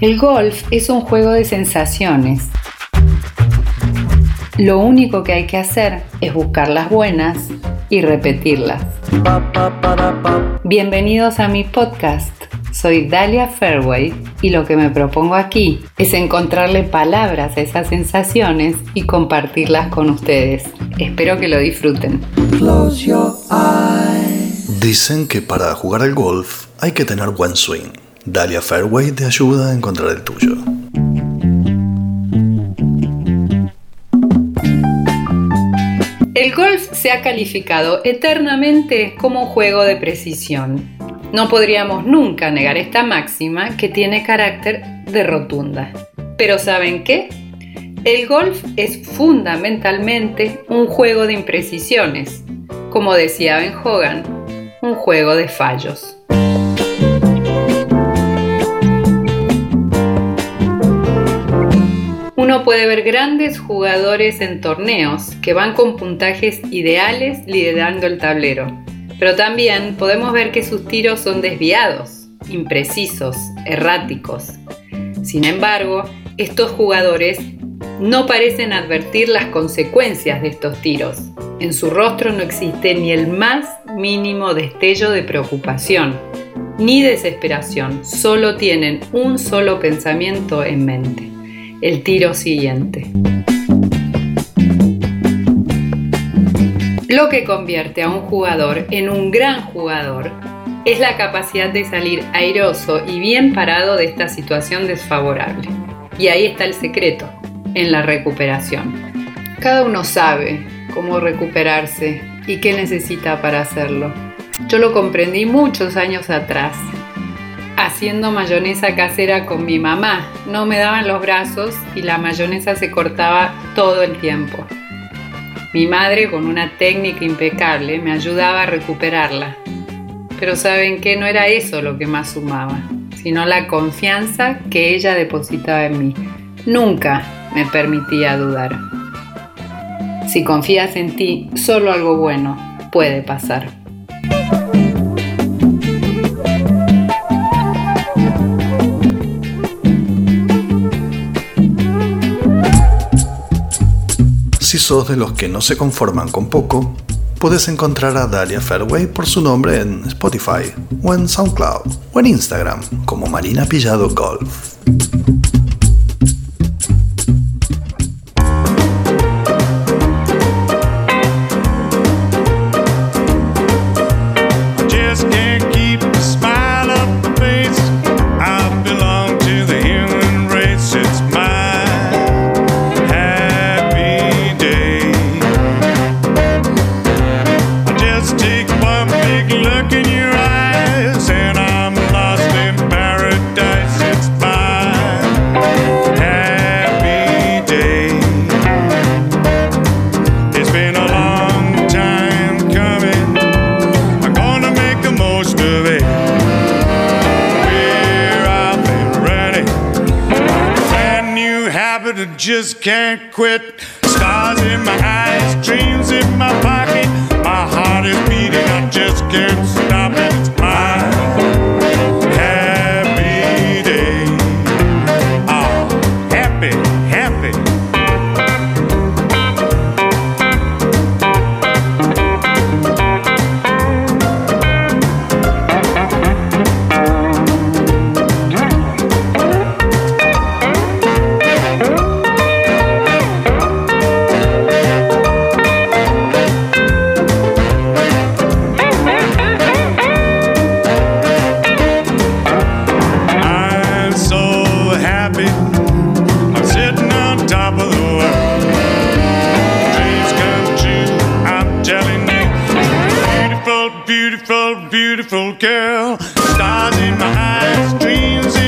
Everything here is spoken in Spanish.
El golf es un juego de sensaciones. Lo único que hay que hacer es buscar las buenas y repetirlas. Bienvenidos a mi podcast. Soy Dalia Fairway y lo que me propongo aquí es encontrarle palabras a esas sensaciones y compartirlas con ustedes. Espero que lo disfruten. Dicen que para jugar al golf hay que tener buen swing. Dalia Fairway te ayuda a encontrar el tuyo. El golf se ha calificado eternamente como un juego de precisión. No podríamos nunca negar esta máxima que tiene carácter de rotunda. Pero ¿saben qué? El golf es fundamentalmente un juego de imprecisiones. Como decía Ben Hogan, un juego de fallos. Uno puede ver grandes jugadores en torneos que van con puntajes ideales liderando el tablero, pero también podemos ver que sus tiros son desviados, imprecisos, erráticos. Sin embargo, estos jugadores no parecen advertir las consecuencias de estos tiros. En su rostro no existe ni el más mínimo destello de preocupación, ni desesperación, solo tienen un solo pensamiento en mente, el tiro siguiente. Lo que convierte a un jugador en un gran jugador es la capacidad de salir airoso y bien parado de esta situación desfavorable. Y ahí está el secreto, en la recuperación. Cada uno sabe cómo recuperarse y qué necesita para hacerlo. Yo lo comprendí muchos años atrás, haciendo mayonesa casera con mi mamá. No me daban los brazos y la mayonesa se cortaba todo el tiempo. Mi madre, con una técnica impecable, me ayudaba a recuperarla. Pero saben que no era eso lo que más sumaba, sino la confianza que ella depositaba en mí. Nunca me permitía dudar. Si confías en ti, solo algo bueno puede pasar. De los que no se conforman con poco, puedes encontrar a Dalia Fairway por su nombre en Spotify, o en SoundCloud, o en Instagram como Marina Pillado Golf. one big look in your eyes, and I'm lost in paradise. It's my happy day. It's been a long time coming. I'm gonna make the most of it. Brand new I just can't quit. Stars in my eyes, dreams in my pocket. My heart is beating, I just can't beautiful, beautiful, girl. Stars in my eyes, dreams in